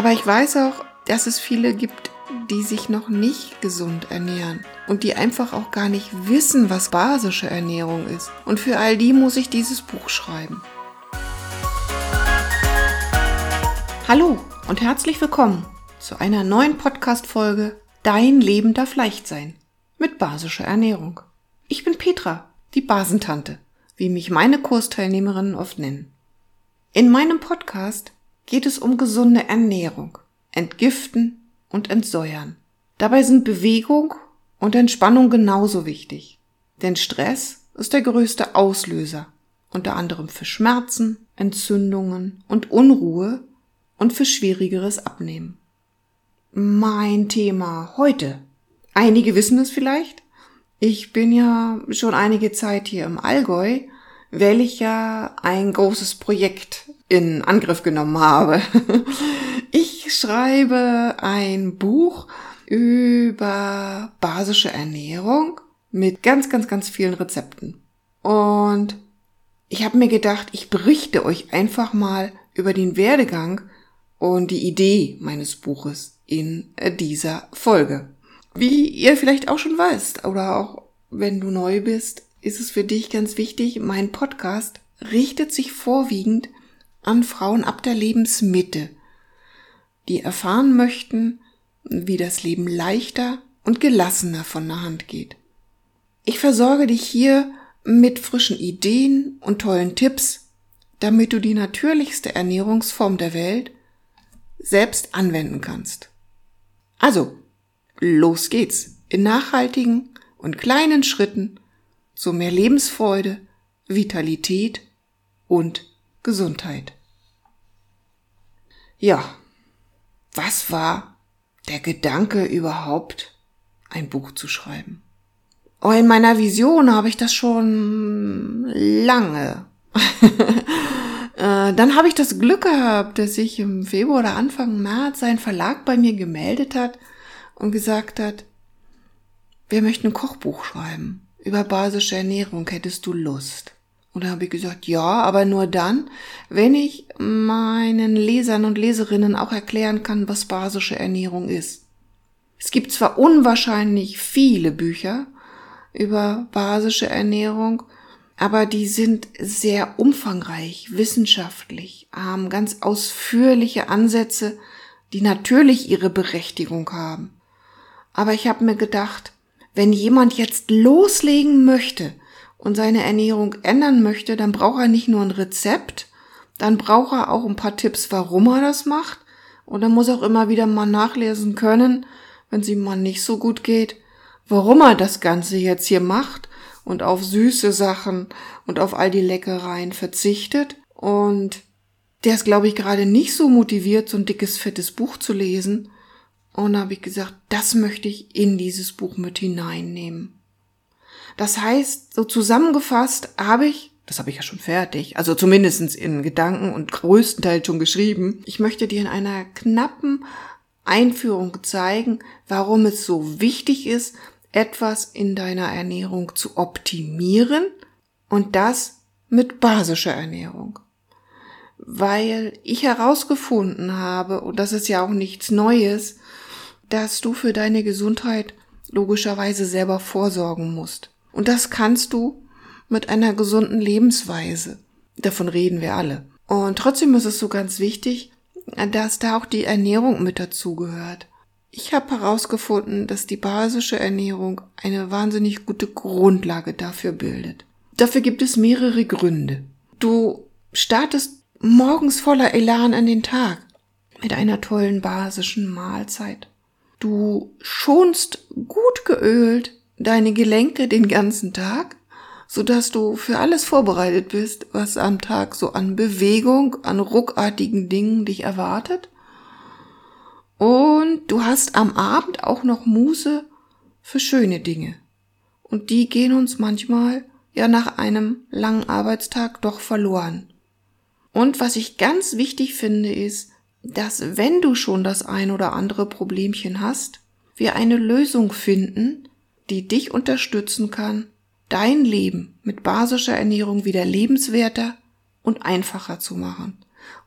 Aber ich weiß auch, dass es viele gibt, die sich noch nicht gesund ernähren und die einfach auch gar nicht wissen, was basische Ernährung ist. Und für all die muss ich dieses Buch schreiben. Hallo und herzlich willkommen zu einer neuen Podcast-Folge Dein Leben darf leicht sein mit basischer Ernährung. Ich bin Petra, die Basentante, wie mich meine Kursteilnehmerinnen oft nennen. In meinem Podcast geht es um gesunde Ernährung, Entgiften und Entsäuern. Dabei sind Bewegung und Entspannung genauso wichtig. Denn Stress ist der größte Auslöser, unter anderem für Schmerzen, Entzündungen und Unruhe und für schwierigeres Abnehmen. Mein Thema heute. Einige wissen es vielleicht. Ich bin ja schon einige Zeit hier im Allgäu, weil ich ja ein großes Projekt in Angriff genommen habe. Ich schreibe ein Buch über basische Ernährung mit ganz, ganz, ganz vielen Rezepten. Und ich habe mir gedacht, ich berichte euch einfach mal über den Werdegang und die Idee meines Buches in dieser Folge. Wie ihr vielleicht auch schon weißt oder auch wenn du neu bist, ist es für dich ganz wichtig, mein Podcast richtet sich vorwiegend an Frauen ab der Lebensmitte, die erfahren möchten, wie das Leben leichter und gelassener von der Hand geht. Ich versorge dich hier mit frischen Ideen und tollen Tipps, damit du die natürlichste Ernährungsform der Welt selbst anwenden kannst. Also, los geht's in nachhaltigen und kleinen Schritten zu mehr Lebensfreude, Vitalität und Gesundheit. Ja, was war der Gedanke überhaupt, ein Buch zu schreiben? Oh, in meiner Vision habe ich das schon lange. Äh, dann habe ich das Glück gehabt, dass sich im Februar oder Anfang März ein Verlag bei mir gemeldet hat und gesagt hat, wir möchten ein Kochbuch schreiben über basische Ernährung. Hättest du Lust? Und da habe ich gesagt, ja, aber nur dann, wenn ich meinen Lesern und Leserinnen auch erklären kann, was basische Ernährung ist. Es gibt zwar unwahrscheinlich viele Bücher über basische Ernährung, aber die sind sehr umfangreich, wissenschaftlich, haben ganz ausführliche Ansätze, die natürlich ihre Berechtigung haben. Aber ich habe mir gedacht, wenn jemand jetzt loslegen möchte und seine Ernährung ändern möchte, dann braucht er nicht nur ein Rezept, dann braucht er auch ein paar Tipps, warum er das macht. Und dann muss er auch immer wieder mal nachlesen können, wenn es ihm mal nicht so gut geht, warum er das Ganze jetzt hier macht und auf süße Sachen und auf all die Leckereien verzichtet. Und der ist, glaube ich, gerade nicht so motiviert, so ein dickes, fettes Buch zu lesen. Und da habe ich gesagt, das möchte ich in dieses Buch mit hineinnehmen. Das heißt, so zusammengefasst habe ich, das habe ich ja schon fertig, also zumindestens in Gedanken und größtenteils schon geschrieben, ich möchte dir in einer knappen Einführung zeigen, warum es so wichtig ist, etwas in deiner Ernährung zu optimieren und das mit basischer Ernährung. Weil ich herausgefunden habe, und das ist ja auch nichts Neues, dass du für deine Gesundheit logischerweise selber vorsorgen musst. Und das kannst du mit einer gesunden Lebensweise. Davon reden wir alle. Und trotzdem ist es so ganz wichtig, dass da auch die Ernährung mit dazugehört. Ich habe herausgefunden, dass die basische Ernährung eine wahnsinnig gute Grundlage dafür bildet. Dafür gibt es mehrere Gründe. Du startest morgens voller Elan an den Tag mit einer tollen basischen Mahlzeit. Du schonst gut geölt deine Gelenke den ganzen Tag, so dass du für alles vorbereitet bist, was am Tag so an Bewegung, an ruckartigen Dingen dich erwartet. Und du hast am Abend auch noch Muße für schöne Dinge. Und die gehen uns manchmal ja nach einem langen Arbeitstag doch verloren. Und was ich ganz wichtig finde, ist, dass wenn du schon das ein oder andere Problemchen hast, wir eine Lösung finden, die dich unterstützen kann, dein Leben mit basischer Ernährung wieder lebenswerter und einfacher zu machen.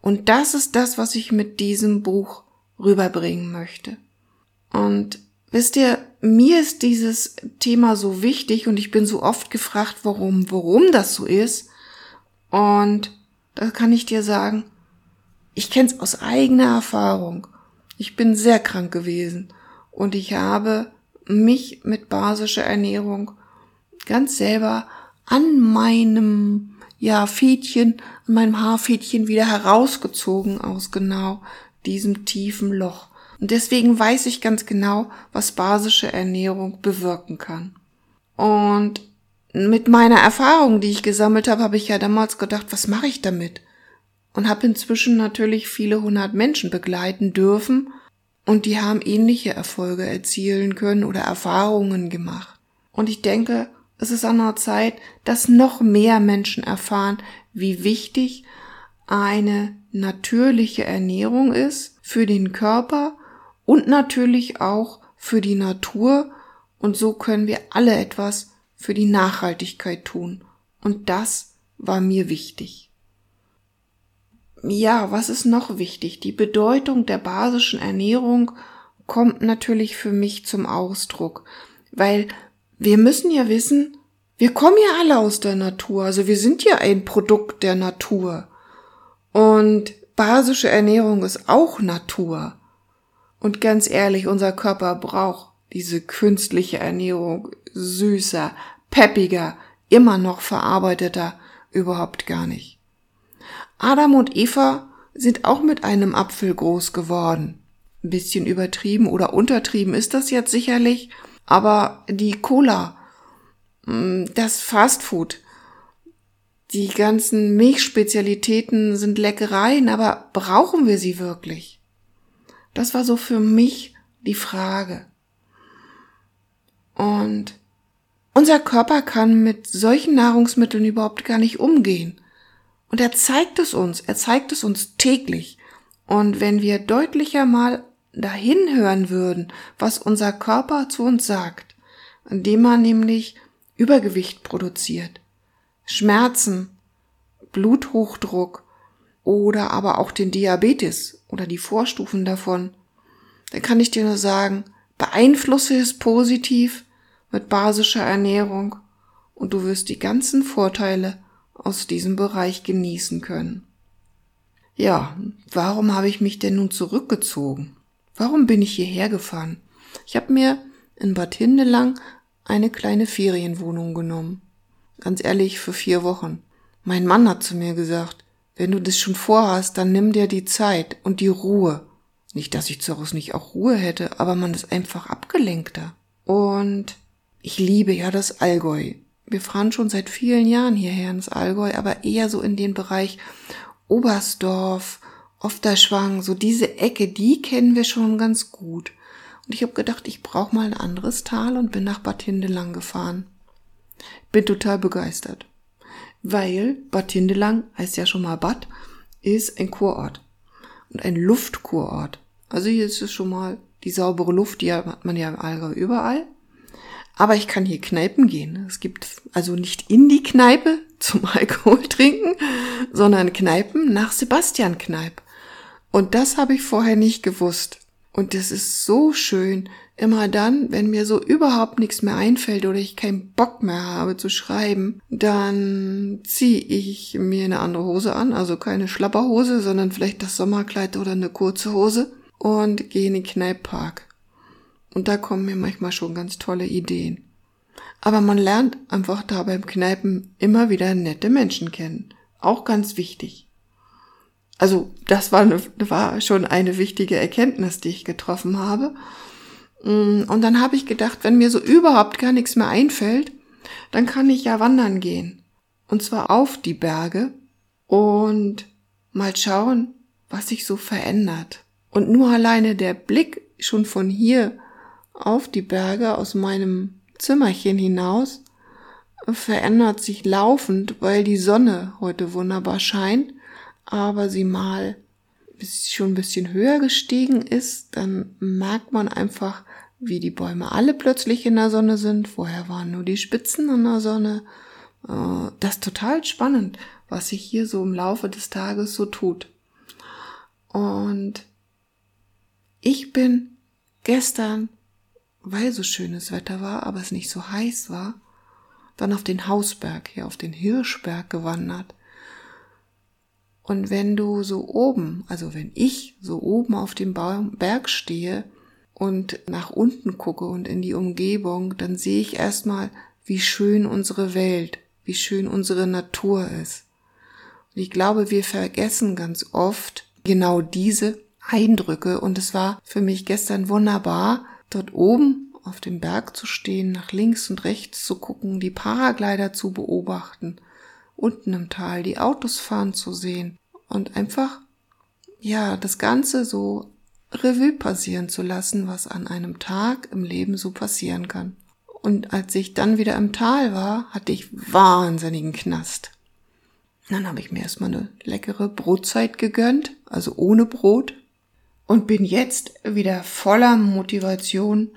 Und das ist das, was ich mit diesem Buch rüberbringen möchte. Und wisst ihr, mir ist dieses Thema so wichtig und ich bin so oft gefragt, warum, warum das so ist. Und da kann ich dir sagen, ich kenne es aus eigener Erfahrung. Ich bin sehr krank gewesen und ich habe mich mit basischer Ernährung ganz selber an meinem ja Fädchen, an meinem Haarfädchen wieder herausgezogen aus genau diesem tiefen Loch. Und deswegen weiß ich ganz genau, was basische Ernährung bewirken kann. Und mit meiner Erfahrung, die ich gesammelt habe, habe ich ja damals gedacht, was mache ich damit? Und habe inzwischen natürlich viele hundert Menschen begleiten dürfen und die haben ähnliche Erfolge erzielen können oder Erfahrungen gemacht. Und ich denke, es ist an der Zeit, dass noch mehr Menschen erfahren, wie wichtig eine natürliche Ernährung ist für den Körper und natürlich auch für die Natur. Und so können wir alle etwas für die Nachhaltigkeit tun. Und das war mir wichtig. Ja, was ist noch wichtig? Die Bedeutung der basischen Ernährung kommt natürlich für mich zum Ausdruck, weil wir müssen ja wissen, wir kommen ja alle aus der Natur, also wir sind ja ein Produkt der Natur. Und basische Ernährung ist auch Natur. Und ganz ehrlich, unser Körper braucht diese künstliche Ernährung süßer, peppiger, immer noch verarbeiteter überhaupt gar nicht. Adam und Eva sind auch mit einem Apfel groß geworden. Ein bisschen übertrieben oder untertrieben ist das jetzt sicherlich, aber die Cola, mm, das Fastfood, die ganzen Milchspezialitäten sind Leckereien, aber brauchen wir sie wirklich? Das war so für mich die Frage. Und unser Körper kann mit solchen Nahrungsmitteln überhaupt gar nicht umgehen. Und er zeigt es uns, er zeigt es uns täglich. Und wenn wir deutlicher mal dahin hören würden, was unser Körper zu uns sagt, indem er nämlich Übergewicht produziert, Schmerzen, Bluthochdruck oder aber auch den Diabetes oder die Vorstufen davon, dann kann ich dir nur sagen, beeinflusse es positiv mit basischer Ernährung und du wirst die ganzen Vorteile aus diesem Bereich genießen können. Ja, warum habe ich mich denn nun zurückgezogen? Warum bin ich hierher gefahren? Ich habe mir in Bad Hindelang eine kleine Ferienwohnung genommen. Ganz ehrlich, für vier Wochen. Mein Mann hat zu mir gesagt, wenn du das schon vorhast, dann nimm dir die Zeit und die Ruhe. Nicht, dass ich daraus nicht auch Ruhe hätte, aber man ist einfach abgelenkter. Und ich liebe ja das Allgäu. Wir fahren schon seit vielen Jahren hierher ins Allgäu, aber eher so in den Bereich Oberstdorf, Ofterschwang, so diese Ecke, die kennen wir schon ganz gut. Und ich habe gedacht, ich brauche mal ein anderes Tal und bin nach Bad Hindelang gefahren. Bin total begeistert. Weil Bad Hindelang heißt ja schon mal Bad, ist ein Kurort. Und ein Luftkurort. Also hier ist es schon mal die saubere Luft, die hat man ja im Allgäu überall. Aber ich kann hier Kneipen gehen. Es gibt also nicht in die Kneipe zum Alkohol trinken, sondern Kneipen nach Sebastian Kneip. Und das habe ich vorher nicht gewusst. Und das ist so schön. Immer dann, wenn mir so überhaupt nichts mehr einfällt oder ich keinen Bock mehr habe zu schreiben, dann ziehe ich mir eine andere Hose an, also keine Schlapperhose, sondern vielleicht das Sommerkleid oder eine kurze Hose und gehe in den Kneipppark. Und da kommen mir manchmal schon ganz tolle Ideen. Aber man lernt einfach da beim Kneipen immer wieder nette Menschen kennen. Auch ganz wichtig. Also das war, eine, war schon eine wichtige Erkenntnis, die ich getroffen habe. Mm, und dann habe ich gedacht, wenn mir so überhaupt gar nichts mehr einfällt, dann kann ich ja wandern gehen. Und zwar auf die Berge und mal schauen, was sich so verändert. Und nur alleine der Blick schon von hier auf die Berge aus meinem Zimmerchen hinaus verändert sich laufend, weil die Sonne heute wunderbar scheint aber sie mal schon ein bisschen höher gestiegen ist, dann merkt man einfach, wie die Bäume alle plötzlich in der Sonne sind. Vorher waren nur die Spitzen in der Sonne. Äh, das ist total spannend, was sich hier so im Laufe des Tages so tut. Und Ich bin gestern, weil so schönes Wetter war, aber es nicht so heiß war, dann auf den Hausberg hier, auf den Hirschberg gewandert. Und wenn du so oben, also wenn ich so oben auf dem Berg stehe und nach unten gucke und in die Umgebung, dann sehe ich erstmal, wie schön unsere Welt, wie schön unsere Natur ist. Und ich glaube, wir vergessen ganz oft genau diese Eindrücke und es war für mich gestern wunderbar, dort oben auf dem Berg zu stehen, nach links und rechts zu gucken, die Paraglider zu beobachten, unten im Tal die Autos fahren zu sehen und einfach, ja, das Ganze so Revue passieren zu lassen, was an einem Tag im Leben so passieren kann. Und als ich dann wieder im Tal war, hatte ich wahnsinnigen Knast. Dann habe ich mir erstmal eine leckere Brotzeit gegönnt, also ohne Brot, und bin jetzt wieder voller Motivation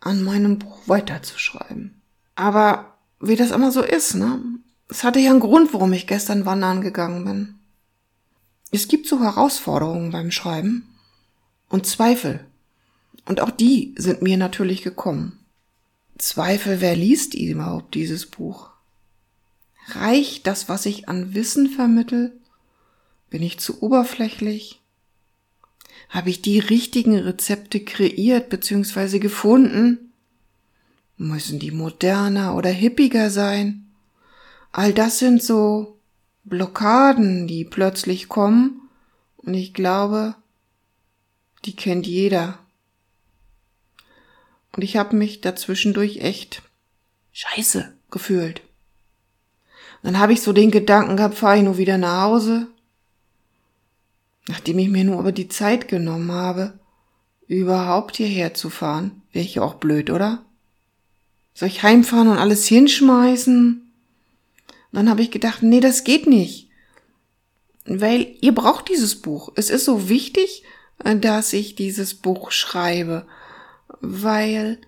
an meinem Buch weiterzuschreiben. Aber wie das immer so ist, ne? Es hatte ja einen Grund, warum ich gestern wandern gegangen bin. Es gibt so Herausforderungen beim Schreiben und Zweifel. Und auch die sind mir natürlich gekommen. Zweifel, wer liest überhaupt dieses Buch? Reicht das, was ich an Wissen vermittel? Bin ich zu oberflächlich? Habe ich die richtigen Rezepte kreiert bzw. gefunden? Müssen die moderner oder hippiger sein? All das sind so Blockaden, die plötzlich kommen. Und ich glaube, die kennt jeder. Und ich habe mich dazwischendurch echt scheiße gefühlt. Dann habe ich so den Gedanken gehabt, fahre ich nur wieder nach Hause. Nachdem ich mir nur aber die Zeit genommen habe, überhaupt hierher zu fahren, wäre ich auch blöd, oder? Soll ich heimfahren und alles hinschmeißen? dann habe ich gedacht, nee, das geht nicht. Weil ihr braucht dieses Buch. Es ist so wichtig, äh, dass ich dieses Buch schreibe, weil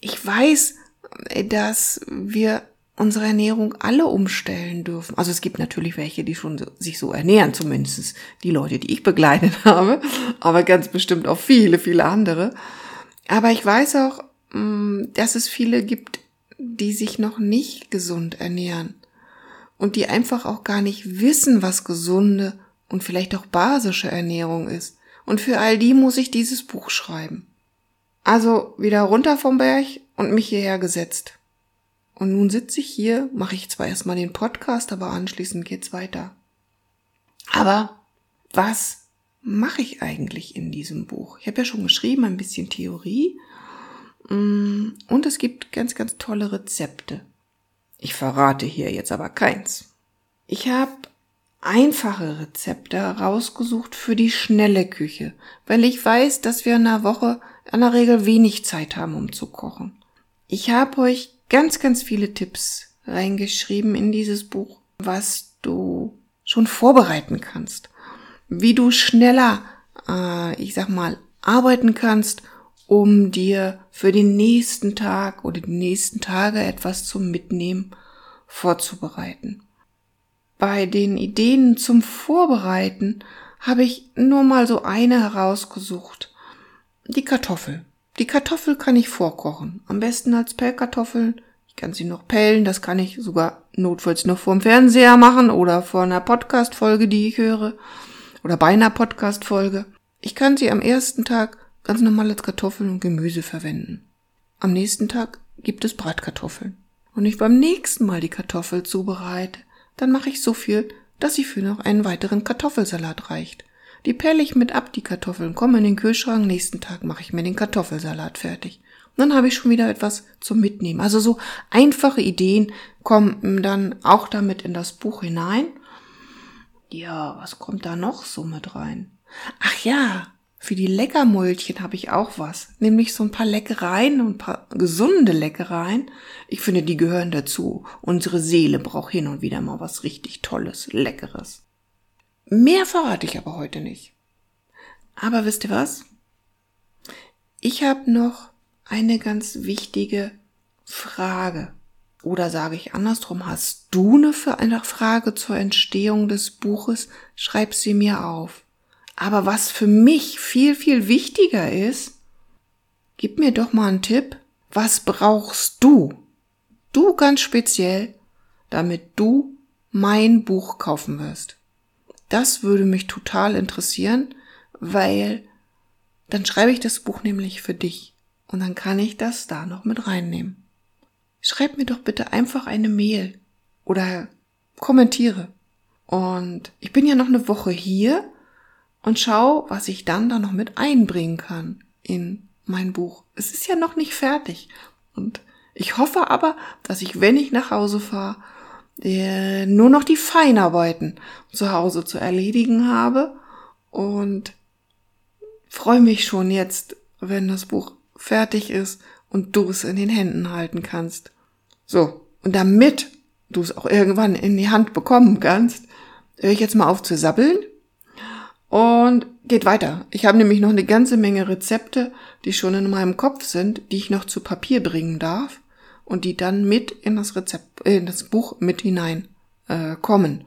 ich weiß, äh, dass wir unsere Ernährung alle umstellen dürfen. Also es gibt natürlich welche, die schon sich so ernähren, zumindest die Leute, die ich begleitet habe, aber ganz bestimmt auch viele, viele andere. Aber ich weiß auch, mm, dass es viele gibt, die sich noch nicht gesund ernähren und die einfach auch gar nicht wissen, was gesunde und vielleicht auch basische Ernährung ist. Und für all die muss ich dieses Buch schreiben. Also wieder runter vom Berg und mich hierher gesetzt. Und nun sitze ich hier, mache ich zwar erstmal den Podcast, aber anschließend geht's weiter. Aber was mache ich eigentlich in diesem Buch? Ich habe ja schon geschrieben, ein bisschen Theorie Mm, und es gibt ganz, ganz tolle Rezepte. Ich verrate hier jetzt aber keins. Ich habe einfache Rezepte rausgesucht für die schnelle Küche, weil ich weiß, dass wir in einer Woche in der Regel wenig Zeit haben, um zu kochen. Ich habe euch ganz, ganz viele Tipps reingeschrieben in dieses Buch, was du schon vorbereiten kannst, wie du schneller, äh, ich sag mal, arbeiten kannst um dir für den nächsten Tag oder die nächsten Tage etwas zum Mitnehmen vorzubereiten. Bei den Ideen zum Vorbereiten habe ich nur mal so eine herausgesucht. Die Kartoffel. Die Kartoffel kann ich vorkochen. Am besten als Pellkartoffeln. Ich kann sie noch pellen. Das kann ich sogar notfalls noch vorm Fernseher machen oder vor einer Podcast-Folge, die ich höre. Oder bei einer Podcast-Folge. Ich kann sie am ersten Tag ganz normale Kartoffeln und Gemüse verwenden. Am nächsten Tag gibt es Bratkartoffeln. Und ich beim nächsten Mal die Kartoffel zubereite, dann mache ich so viel, dass sie für noch einen weiteren Kartoffelsalat reicht. Die pelle ich mit ab, die Kartoffeln, komme in den Kühlschrank, nächsten Tag mache ich mir den Kartoffelsalat fertig. Und dann habe ich schon wieder etwas zum Mitnehmen. Also so einfache Ideen kommen dann auch damit in das Buch hinein. Ja, was kommt da noch so mit rein? Ach ja, für die Leckermäulchen habe ich auch was, nämlich so ein paar Leckereien und ein paar gesunde Leckereien. Ich finde, die gehören dazu. Unsere Seele braucht hin und wieder mal was richtig Tolles, Leckeres. Mehr verrate ich aber heute nicht. Aber wisst ihr was? Ich habe noch eine ganz wichtige Frage. Oder sage ich andersrum, hast du eine Frage zur Entstehung des Buches? Schreib sie mir auf. Aber was für mich viel, viel wichtiger ist, gib mir doch mal einen Tipp. Was brauchst du? Du ganz speziell, damit du mein Buch kaufen wirst. Das würde mich total interessieren, weil dann schreibe ich das Buch nämlich für dich und dann kann ich das da noch mit reinnehmen. Schreib mir doch bitte einfach eine Mail oder kommentiere. Und ich bin ja noch eine Woche hier und schau, was ich dann da noch mit einbringen kann in mein Buch. Es ist ja noch nicht fertig. Und ich hoffe aber, dass ich, wenn ich nach Hause fahre, äh, nur noch die Feinarbeiten zu Hause zu erledigen habe und freue mich schon jetzt, wenn das Buch fertig ist und du es in den Händen halten kannst. So, und damit du es auch irgendwann in die Hand bekommen kannst, höre ich jetzt mal auf zu sabbeln und geht weiter. Ich habe nämlich noch eine ganze Menge Rezepte, die schon in meinem Kopf sind, die ich noch zu Papier bringen darf und die dann mit in das Rezept, äh, in das Buch mit hinein äh, kommen.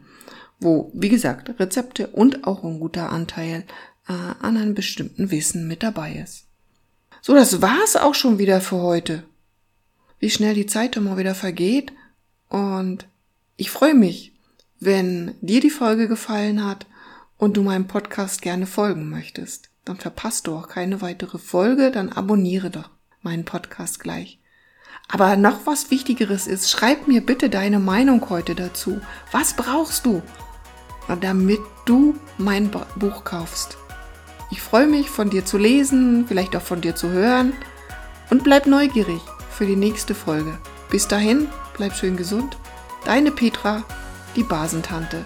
Wo, wie gesagt, Rezepte und auch ein guter Anteil äh, an einem bestimmten Wissen mit dabei ist. So, das war's auch schon wieder für heute. Wie schnell die Zeit immer wieder vergeht. Und ich freue mich, wenn dir die Folge gefallen hat und du meinem Podcast gerne folgen möchtest. Dann verpasst du auch keine weitere Folge, dann abonniere doch meinen Podcast gleich. Aber noch was Wichtigeres ist, schreib mir bitte deine Meinung heute dazu. Was brauchst du, damit du mein Buch kaufst? Ich freue mich, von dir zu lesen, vielleicht auch von dir zu hören und bleib neugierig für die nächste Folge. Bis dahin, bleib schön gesund. Deine Petra, die Basentante.